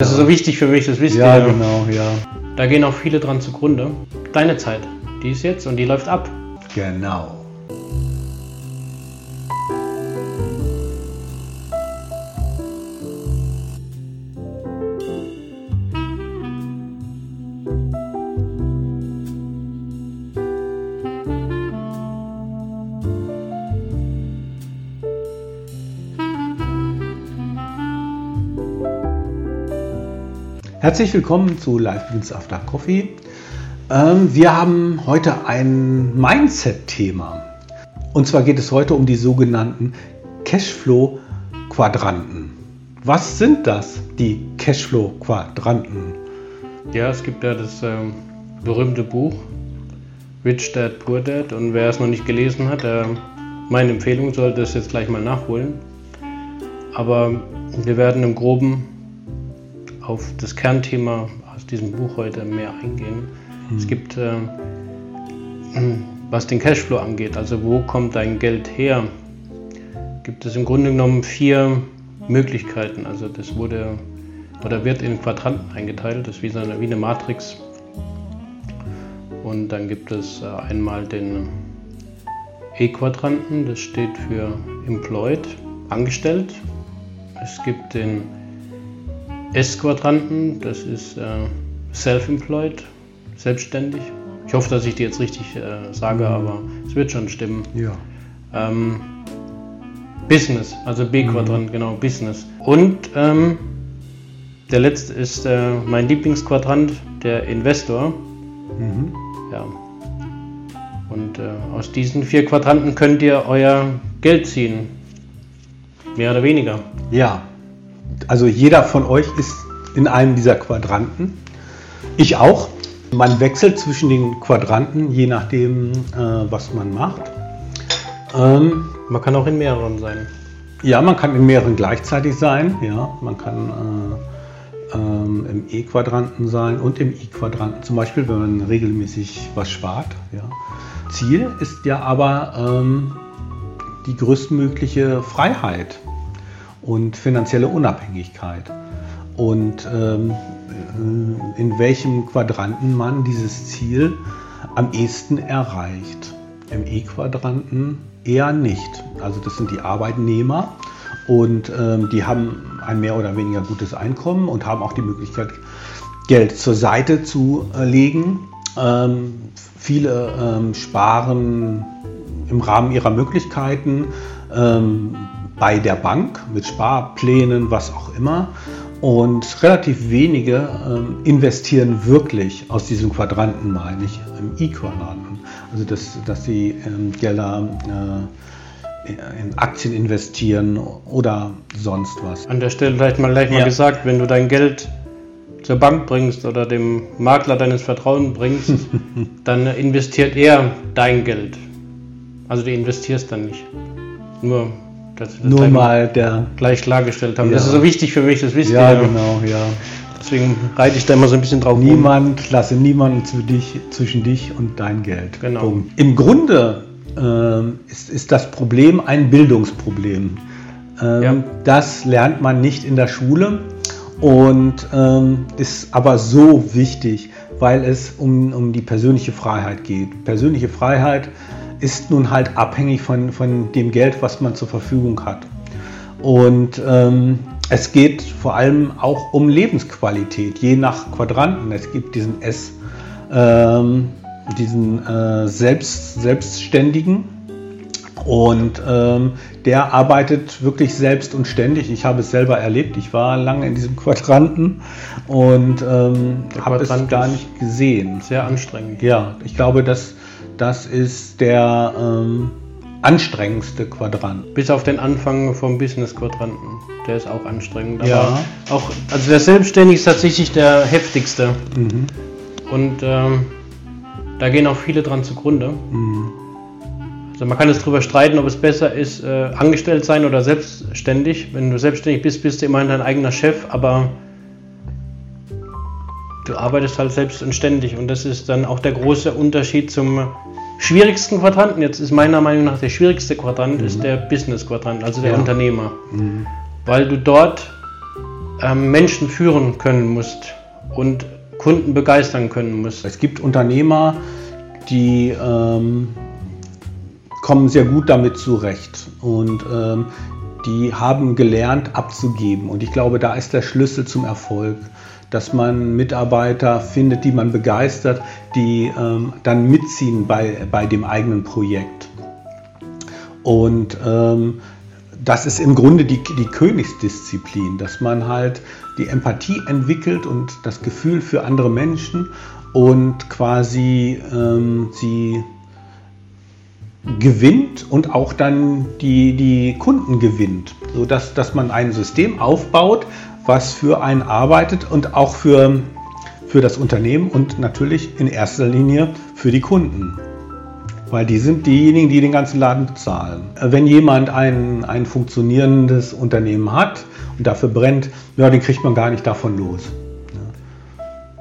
Das ist so wichtig für mich, das wisst Ja, ihr. genau, ja. Da gehen auch viele dran zugrunde. Deine Zeit, die ist jetzt und die läuft ab. Genau. Herzlich willkommen zu Live Beans After Coffee. Ähm, wir haben heute ein Mindset-Thema. Und zwar geht es heute um die sogenannten Cashflow-Quadranten. Was sind das, die Cashflow-Quadranten? Ja, es gibt ja das ähm, berühmte Buch Rich Dad Poor Dad und wer es noch nicht gelesen hat, äh, meine Empfehlung sollte es jetzt gleich mal nachholen. Aber wir werden im Groben auf das Kernthema aus diesem Buch heute mehr eingehen. Es gibt, äh, was den Cashflow angeht, also wo kommt dein Geld her, gibt es im Grunde genommen vier Möglichkeiten. Also das wurde oder wird in Quadranten eingeteilt, das ist wie, so eine, wie eine Matrix. Und dann gibt es äh, einmal den E-Quadranten, das steht für Employed, angestellt. Es gibt den S-Quadranten, das ist äh, Self-Employed, selbstständig. Ich hoffe, dass ich die jetzt richtig äh, sage, aber es wird schon stimmen. Ja. Ähm, Business, also B-Quadrant, genau, Business. Und ähm, der letzte ist äh, mein Lieblingsquadrant, der Investor. Mhm. Ja. Und äh, aus diesen vier Quadranten könnt ihr euer Geld ziehen. Mehr oder weniger. Ja, also jeder von euch ist in einem dieser Quadranten. Ich auch. Man wechselt zwischen den Quadranten, je nachdem, äh, was man macht. Ähm, Man kann auch in mehreren sein. ja, man kann in mehreren gleichzeitig sein. Ja, man kann äh, ähm, im E-Quadranten sein und im I-Quadranten, zum Beispiel, wenn man regelmäßig was spart. Ja. Ziel ist ja aber ähm, die größtmögliche Freiheit und finanzielle Unabhängigkeit. Und ähm, äh, in welchem Quadranten man dieses Ziel am ehesten erreicht. Im E-Quadranten eher nicht. Also das sind die Arbeitnehmer und ähm, die haben ein mehr oder weniger gutes Einkommen und haben auch die Möglichkeit, Geld zur Seite zu äh, legen. Ähm, viele ähm, sparen im Rahmen ihrer Möglichkeiten ähm, bei der Bank mit Sparplänen, was auch immer. Und relativ wenige ähm, investieren wirklich aus diesem Quadranten, meine ich, im I-Quadranten. Also dass, dass sie ähm, Gelder äh, in Aktien investieren oder sonst was. An der Stelle vielleicht mal gleich mal Ja. gesagt, wenn du dein Geld zur Bank bringst oder dem Makler deines Vertrauens bringst, dann investiert er dein Geld. Also du investierst dann nicht. Nur, dass wir das Nur gleich mal der. gleich klargestellt haben. Ja. Das ist so wichtig für mich, das wisst Ja, ihr. genau, ja. Deswegen reite ich da immer so ein bisschen drauf. Niemand, lasse niemanden zu dich, zwischen dich und dein Geld. Genau. Punkt. Im Grunde ähm, ist, ist das Problem ein Bildungsproblem. Ähm, Ja. Das lernt man nicht in der Schule und ähm, ist aber so wichtig, weil es um, um die persönliche Freiheit geht. Persönliche Freiheit ist nun halt abhängig von, von dem Geld, was man zur Verfügung hat. Und ähm, es geht vor allem auch um Lebensqualität, je nach Quadranten. Es gibt diesen S, ähm, diesen äh, Selbst, Selbstständigen und ähm, der arbeitet wirklich selbst und ständig. Ich habe es selber erlebt. Ich war lange in diesem Quadranten und ähm, habe es gar nicht gesehen. Sehr anstrengend. Ja, ich glaube, das, das ist der ähm, anstrengendste Quadrant. Bis auf den Anfang vom Business-Quadranten. Der ist auch anstrengend. Aber Ja. auch, also der Selbstständige ist tatsächlich der heftigste. Mhm. Und ähm, da gehen auch viele dran zugrunde. Mhm. Also man kann es darüber streiten, ob es besser ist, äh, angestellt sein oder selbstständig. Wenn du selbstständig bist, bist du immerhin dein eigener Chef, aber du arbeitest halt selbst und ständig. Und das ist dann auch der große Unterschied zum schwierigsten Quadranten. Jetzt ist meiner Meinung nach der schwierigste Quadrant ist der Business-Quadrant, also der Ja. Unternehmer. Mhm. Weil du dort ähm, Menschen führen können musst und Kunden begeistern können musst. Es gibt Unternehmer, die ähm, kommen sehr gut damit zurecht und ähm, die haben gelernt abzugeben. Und ich glaube, da ist der Schlüssel zum Erfolg, dass man Mitarbeiter findet, die man begeistert, die ähm, dann mitziehen bei, bei dem eigenen Projekt. Und ähm, das ist im Grunde die, die Königsdisziplin, dass man halt die Empathie entwickelt und das Gefühl für andere Menschen und quasi ähm, sie gewinnt und auch dann die, die Kunden gewinnt, sodass dass man ein System aufbaut, was für einen arbeitet und auch für, für das Unternehmen und natürlich in erster Linie für die Kunden. Weil die sind diejenigen, die den ganzen Laden bezahlen. Wenn jemand ein, ein funktionierendes Unternehmen hat und dafür brennt, ja, den kriegt man gar nicht davon los.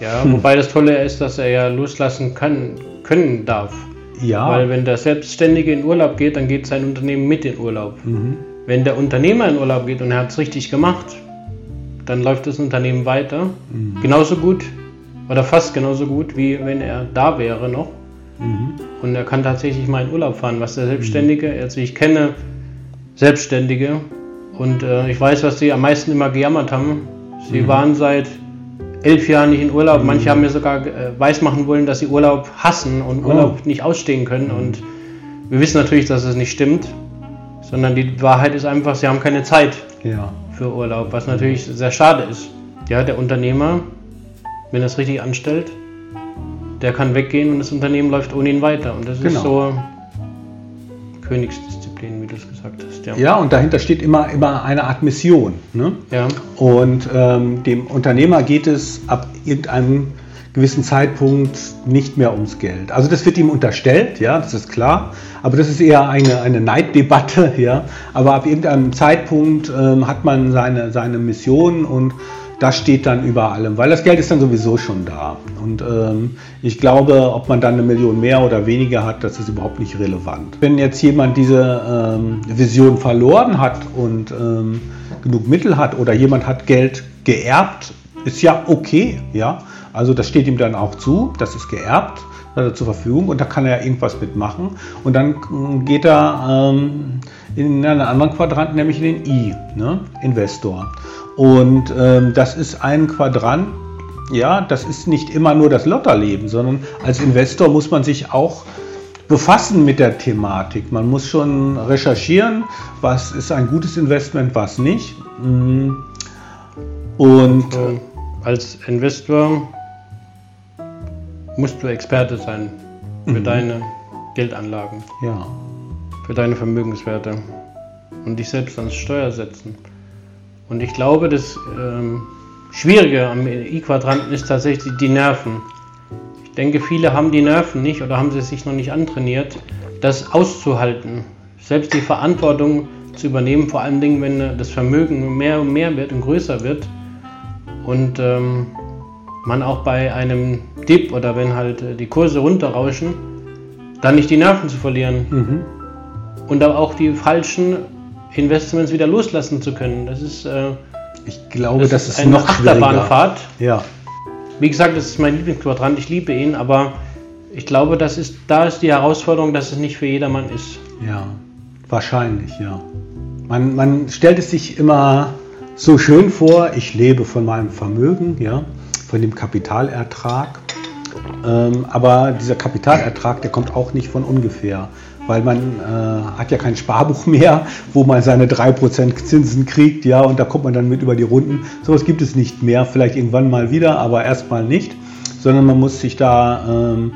Ja, wobei das Tolle ist, dass er ja loslassen kann, können darf. Ja. Weil wenn der Selbstständige in Urlaub geht, dann geht sein Unternehmen mit in Urlaub. Mhm. Wenn der Unternehmer in Urlaub geht und er hat es richtig gemacht, dann läuft das Unternehmen weiter. Mhm. Genauso gut oder fast genauso gut, wie wenn er da wäre noch. Mhm. Und er kann tatsächlich mal in Urlaub fahren, was der Selbstständige, mhm. also ich kenne Selbstständige und äh, ich weiß, was sie am meisten immer gejammert haben. Sie mhm. waren seit elf Jahren nicht in Urlaub. Manche mhm. haben mir sogar äh, weismachen wollen, dass sie Urlaub hassen und oh. Urlaub oh. nicht ausstehen können. Und wir wissen natürlich, dass es nicht stimmt, sondern die Wahrheit ist einfach, sie haben keine Zeit ja. Für Urlaub, was natürlich sehr schade ist. Ja, der Unternehmer, wenn er es richtig anstellt, der kann weggehen und das Unternehmen läuft ohne ihn weiter. Und das genau. ist so Königsdisziplin, wie du es gesagt hast. Ja. ja, und dahinter steht immer, immer eine Art Mission. Ne? Ja. Und ähm, dem Unternehmer geht es ab irgendeinem gewissen Zeitpunkt nicht mehr ums Geld. Also das wird ihm unterstellt, ja, das ist klar, aber das ist eher eine, eine Neiddebatte, ja. Aber ab irgendeinem Zeitpunkt ähm, hat man seine, seine Mission und das steht dann über allem, weil das Geld ist dann sowieso schon da. Und ähm, ich glaube, ob man dann eine Million mehr oder weniger hat, das ist überhaupt nicht relevant. Wenn jetzt jemand diese ähm, Vision verloren hat und ähm, genug Mittel hat oder jemand hat Geld geerbt, ist ja okay, ja. Also das steht ihm dann auch zu, das ist geerbt, er zur Verfügung und da kann er irgendwas mitmachen. Und dann ähm, geht er ähm, in einen anderen Quadranten, nämlich in den I, ne? Investor. Und ähm, das ist ein Quadrant, ja, das ist nicht immer nur das Lotterleben, sondern als Investor muss man sich auch befassen mit der Thematik. Man muss schon recherchieren, was ist ein gutes Investment, was nicht. Mm. Und äh, als Investor musst du Experte sein für mhm. deine Geldanlagen, ja. für deine Vermögenswerte und dich selbst ans Steuer setzen. Und ich glaube, das ähm, Schwierige am I-Quadranten ist tatsächlich die Nerven. Ich denke, viele haben die Nerven nicht oder haben sie sich noch nicht antrainiert, das auszuhalten. Selbst die Verantwortung zu übernehmen, vor allen Dingen, wenn das Vermögen mehr und mehr wird und größer wird. Und ähm, man auch bei einem Dip oder wenn halt äh, die Kurse runterrauschen, dann nicht die Nerven zu verlieren. Mhm. Und auch die falschen Investments wieder loslassen zu können. Das ist, äh, ich glaube, das, das ist, eine noch Achterbahnfahrt. Ja. Wie gesagt, das ist mein Lieblingsquadrant. Ich liebe ihn, aber ich glaube, das ist, da ist die Herausforderung, dass es nicht für jedermann ist. Ja, wahrscheinlich, ja. Man, man stellt es sich immer so schön vor, ich lebe von meinem Vermögen, ja, von dem Kapitalertrag. Ähm, aber dieser Kapitalertrag, der kommt auch nicht von ungefähr weil man äh, hat ja kein Sparbuch mehr, wo man seine 3% Zinsen kriegt, ja, und da kommt man dann mit über die Runden. Sowas gibt es nicht mehr, vielleicht irgendwann mal wieder, aber erstmal nicht, sondern man muss sich da ähm,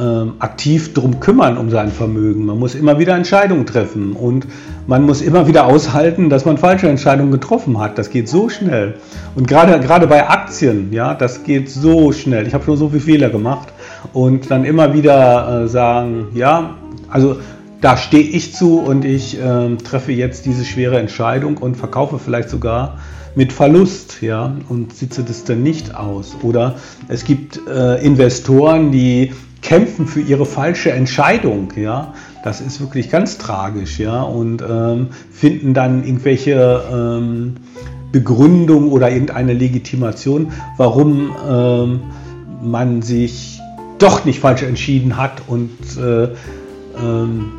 ähm, aktiv darum kümmern, um sein Vermögen. Man muss immer wieder Entscheidungen treffen und man muss immer wieder aushalten, dass man falsche Entscheidungen getroffen hat. Das geht so schnell. Und gerade, gerade bei Aktien, ja, das geht so schnell. Ich habe schon so viele Fehler gemacht und dann immer wieder äh, sagen, ja, also da stehe ich zu und ich äh, treffe jetzt diese schwere Entscheidung und verkaufe vielleicht sogar mit Verlust, ja, und sitze das dann nicht aus. Oder es gibt äh, Investoren, die kämpfen für ihre falsche Entscheidung, ja. Das ist wirklich ganz tragisch, ja, und ähm, finden dann irgendwelche ähm, Begründung oder irgendeine Legitimation, warum ähm, man sich doch nicht falsch entschieden hat und äh, ähm,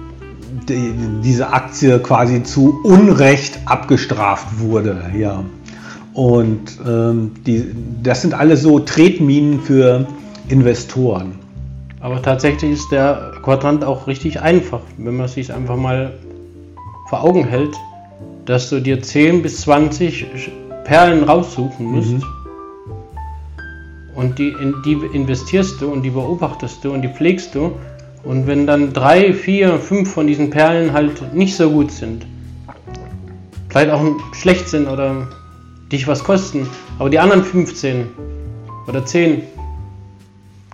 die, diese Aktie quasi zu Unrecht abgestraft wurde. Ja. Und ähm, die, das sind alles so Tretminen für Investoren. Aber tatsächlich ist der Quadrant auch richtig einfach, wenn man sich einfach mal vor Augen hält, dass du dir 10 bis 20 Perlen raussuchen musst. Mhm. Und die, in die investierst du und die beobachtest du und die pflegst du. Und wenn dann drei, vier, fünf von diesen Perlen halt nicht so gut sind, vielleicht auch schlecht sind oder dich was kosten, aber die anderen 15 oder 10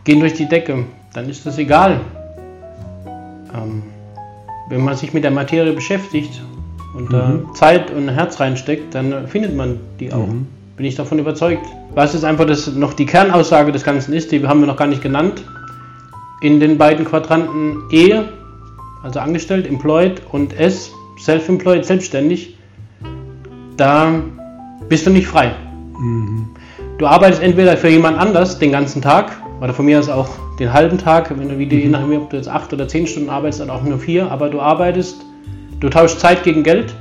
gehen durch die Decke, dann ist das egal. Ähm, wenn man sich mit der Materie beschäftigt und da mhm. Zeit und Herz reinsteckt, dann findet man die auch. Mhm. Bin ich davon überzeugt. Was ist einfach das, noch die Kernaussage des Ganzen ist, die haben wir noch gar nicht genannt. In den beiden Quadranten E, also angestellt, employed und S, self-employed, selbstständig, da bist du nicht frei. Mhm. Du arbeitest entweder für jemand anders den ganzen Tag oder von mir aus auch den halben Tag, wenn du wieder, je mhm. nachdem, ob du jetzt acht oder zehn Stunden arbeitest, dann auch nur vier, aber du arbeitest, du tauschst Zeit gegen Geld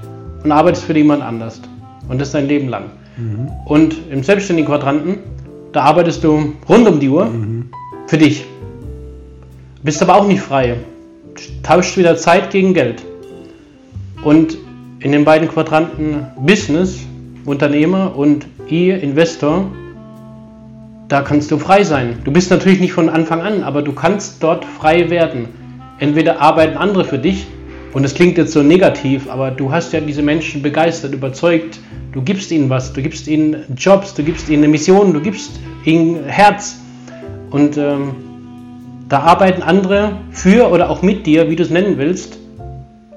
und arbeitest für jemand anders. Und das dein Leben lang. Mhm. Und im selbstständigen Quadranten, da arbeitest du rund um die Uhr mhm. für dich. Bist aber auch nicht frei. Tauscht wieder Zeit gegen Geld. Und in den beiden Quadranten Business, Unternehmer und I, Investor, da kannst du frei sein. Du bist natürlich nicht von Anfang an, aber du kannst dort frei werden. Entweder arbeiten andere für dich, und es klingt jetzt so negativ, aber du hast ja diese Menschen begeistert, überzeugt, du gibst ihnen was, du gibst ihnen Jobs, du gibst ihnen eine Mission, du gibst ihnen Herz. Und ähm, da arbeiten andere für oder auch mit dir, wie du es nennen willst.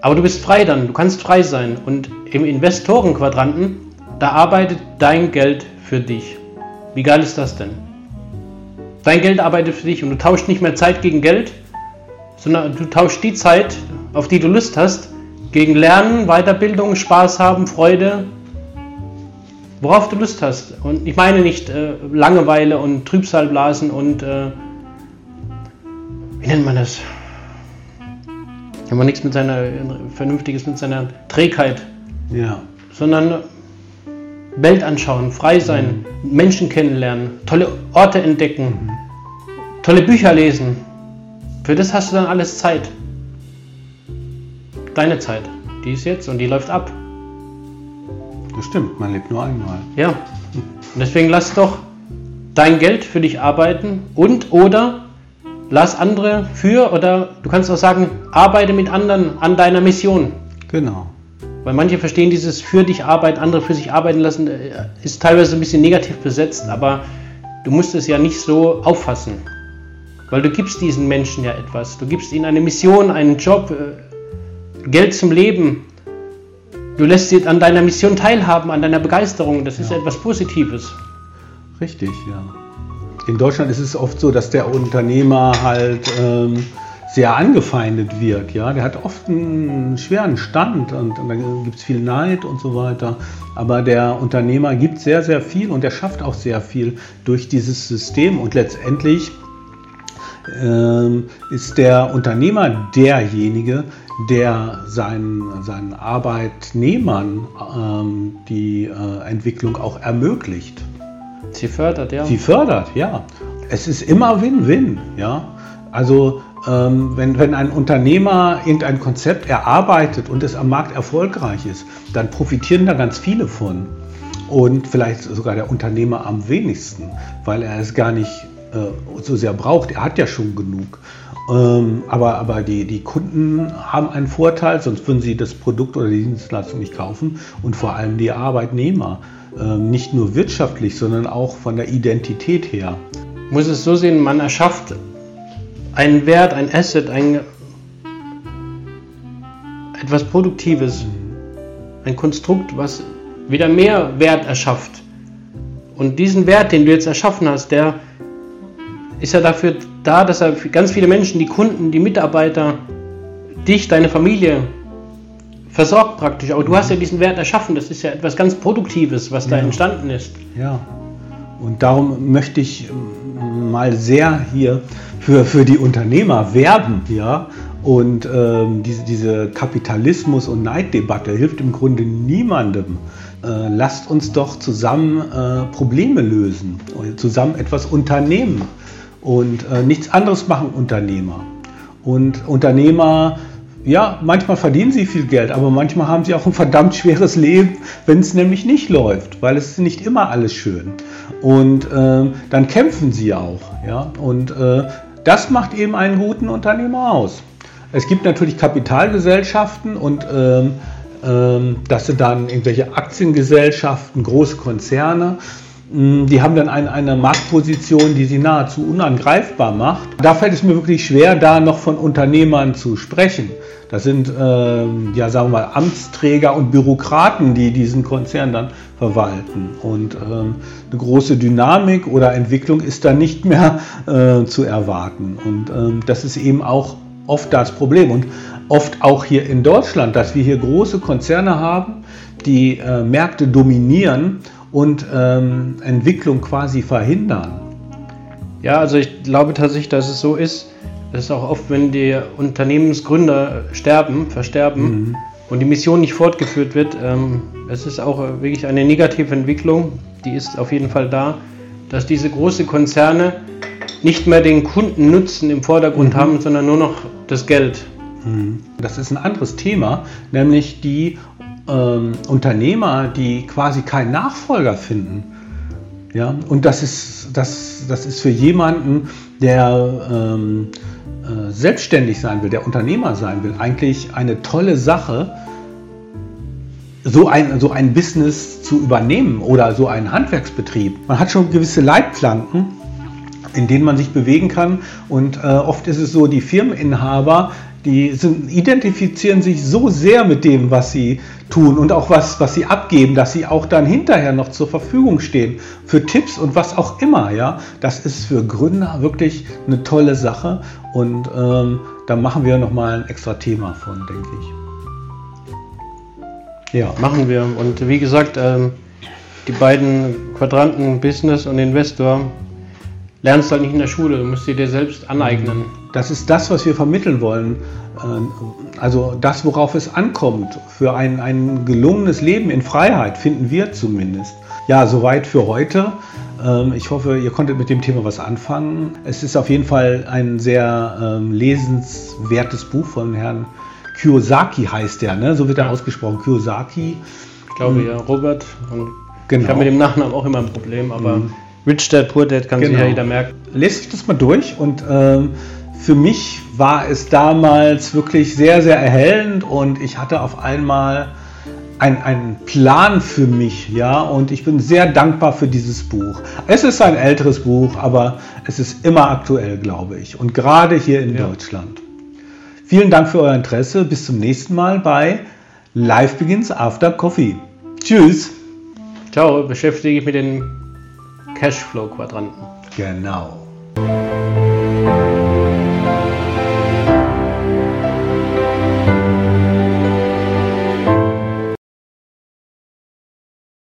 Aber du bist frei dann, du kannst frei sein. Und im Investorenquadranten, da arbeitet dein Geld für dich. Wie geil ist das denn? Dein Geld arbeitet für dich und du tauschst nicht mehr Zeit gegen Geld, sondern du tauschst die Zeit, auf die du Lust hast, gegen Lernen, Weiterbildung, Spaß haben, Freude, worauf du Lust hast. Und ich meine nicht äh, Langeweile und Trübsalblasen und äh, wie nennt man das? Wenn man nichts mit seiner Vernünftiges mit seiner Trägheit. Ja. Sondern Welt anschauen, frei sein, mhm. Menschen kennenlernen, tolle Orte entdecken, mhm. tolle Bücher lesen. Für das hast du dann alles Zeit deine Zeit. Die ist jetzt und die läuft ab. Das stimmt, man lebt nur einmal. Ja. Und deswegen lass doch dein Geld für dich arbeiten und oder lass andere für oder du kannst auch sagen, arbeite mit anderen an deiner Mission. Genau. Weil manche verstehen dieses für dich arbeiten, andere für sich arbeiten lassen, äh, ist teilweise ein bisschen negativ besetzt, aber du musst es ja nicht so auffassen. Weil du gibst diesen Menschen ja etwas. Du gibst ihnen eine Mission, einen Job, äh, Geld zum Leben. Du lässt sie an deiner Mission teilhaben, an deiner Begeisterung. Das ist ja. etwas Positives. Richtig, ja. In Deutschland ist es oft so, dass der Unternehmer halt ähm, sehr angefeindet wird. Ja? Der hat oft einen schweren Stand und, und dann gibt es viel Neid und so weiter. Aber der Unternehmer gibt sehr, sehr viel und er schafft auch sehr viel durch dieses System und letztendlich ähm, ist der Unternehmer derjenige, der seinen, seinen Arbeitnehmern ähm, die äh, Entwicklung auch ermöglicht. Sie fördert, ja. Sie fördert, ja. Es ist immer Win-Win, ja. Also wenn, wenn ein Unternehmer irgendein Konzept erarbeitet und es am Markt erfolgreich ist, dann profitieren da ganz viele von. Und vielleicht sogar der Unternehmer am wenigsten, weil er es gar nicht äh, so sehr braucht. Er hat ja schon genug. Ähm, aber aber die, die Kunden haben einen Vorteil, sonst würden sie das Produkt oder die Dienstleistung nicht kaufen. Und vor allem die Arbeitnehmer. Ähm, nicht nur wirtschaftlich, sondern auch von der Identität her. Muss es so sehen, man erschafft einen Wert, ein Asset, ein, etwas Produktives, ein Konstrukt, was wieder mehr Wert erschafft. Und diesen Wert, den du jetzt erschaffen hast, der ist ja dafür da, dass er ganz viele Menschen, die Kunden, die Mitarbeiter, dich, deine Familie versorgt praktisch. Aber du hast ja diesen Wert erschaffen. Das ist ja etwas ganz Produktives, was da Ja. entstanden ist. Ja. Und darum möchte ich ähm, mal sehr hier für, für die Unternehmer werben, ja. Und ähm, diese, diese Kapitalismus- und Neiddebatte hilft im Grunde niemandem. Äh, lasst uns doch zusammen äh, Probleme lösen, zusammen etwas unternehmen und äh, nichts anderes machen Unternehmer. Und Unternehmer, ja, manchmal verdienen sie viel Geld, aber manchmal haben sie auch ein verdammt schweres Leben, wenn es nämlich nicht läuft, weil es ist nicht immer alles schön. Und ähm, dann kämpfen sie auch. Ja? Und äh, das macht eben einen guten Unternehmer aus. Es gibt natürlich Kapitalgesellschaften und ähm, ähm, das sind dann irgendwelche Aktiengesellschaften, große Konzerne. Mm, Die haben dann eine, eine Marktposition, die sie nahezu unangreifbar macht. Da fällt es mir wirklich schwer, da noch von Unternehmern zu sprechen. Das sind, ähm, ja, sagen wir mal, Amtsträger und Bürokraten, die diesen Konzern dann verwalten. Und ähm, eine große Dynamik oder Entwicklung ist da nicht mehr äh, zu erwarten. Und ähm, das ist eben auch oft das Problem. Und oft auch hier in Deutschland, dass wir hier große Konzerne haben, die äh, Märkte dominieren und ähm, Entwicklung quasi verhindern. Ja, also ich glaube tatsächlich, dass es so ist, dass auch oft, wenn die Unternehmensgründer sterben, versterben und die Mission nicht fortgeführt wird, ähm, es ist auch wirklich eine negative Entwicklung, die ist auf jeden Fall da, dass diese großen Konzerne nicht mehr den Kundennutzen im Vordergrund haben, sondern nur noch das Geld. Das ist ein anderes Thema, nämlich die ähm, Unternehmer, die quasi keinen Nachfolger finden. Ja, und das ist, das, das ist für jemanden, der ähm, äh, selbstständig sein will, der Unternehmer sein will, eigentlich eine tolle Sache, so ein, so ein Business zu übernehmen oder so einen Handwerksbetrieb. Man hat schon gewisse Leitplanken, in denen man sich bewegen kann. Und äh, oft ist es so, die Firmeninhaber, die sind, identifizieren sich so sehr mit dem, was sie tun und auch was, was sie abgeben, dass sie auch dann hinterher noch zur Verfügung stehen für Tipps und was auch immer. Ja, das ist für Gründer wirklich eine tolle Sache und ähm, da machen wir noch mal ein extra Thema von, denke ich. Ja, Machen wir. Und wie gesagt, ähm, die beiden Quadranten Business und Investor lernst du halt nicht in der Schule, du musst sie dir selbst aneignen. Das ist das, was wir vermitteln wollen. Ähm, Also das, worauf es ankommt. Für ein, ein gelungenes Leben in Freiheit, finden wir zumindest. Ja, soweit für heute. Ähm, Ich hoffe, ihr konntet mit dem Thema was anfangen. Es ist auf jeden Fall ein sehr ähm, lesenswertes Buch von Herrn Kiyosaki heißt er, ne? so wird er ausgesprochen, Kiyosaki. Ich glaube ja, Robert. Und Genau. Ich habe mit dem Nachnamen auch immer ein Problem, aber Rich Dad, Poor Dad kann sich Genau. ja jeder merken. lest euch das mal durch und ähm, für mich war es damals wirklich sehr, sehr erhellend und ich hatte auf einmal ein- einen Plan für mich, ja, und ich bin sehr dankbar für dieses Buch. Es ist ein älteres Buch, aber es ist immer aktuell, glaube ich, und gerade hier in Ja. Deutschland. Vielen Dank für euer Interesse. Bis zum nächsten Mal bei Live Begins After Coffee. Tschüss. Ciao, beschäftige ich mit den Cashflow-Quadranten. Genau.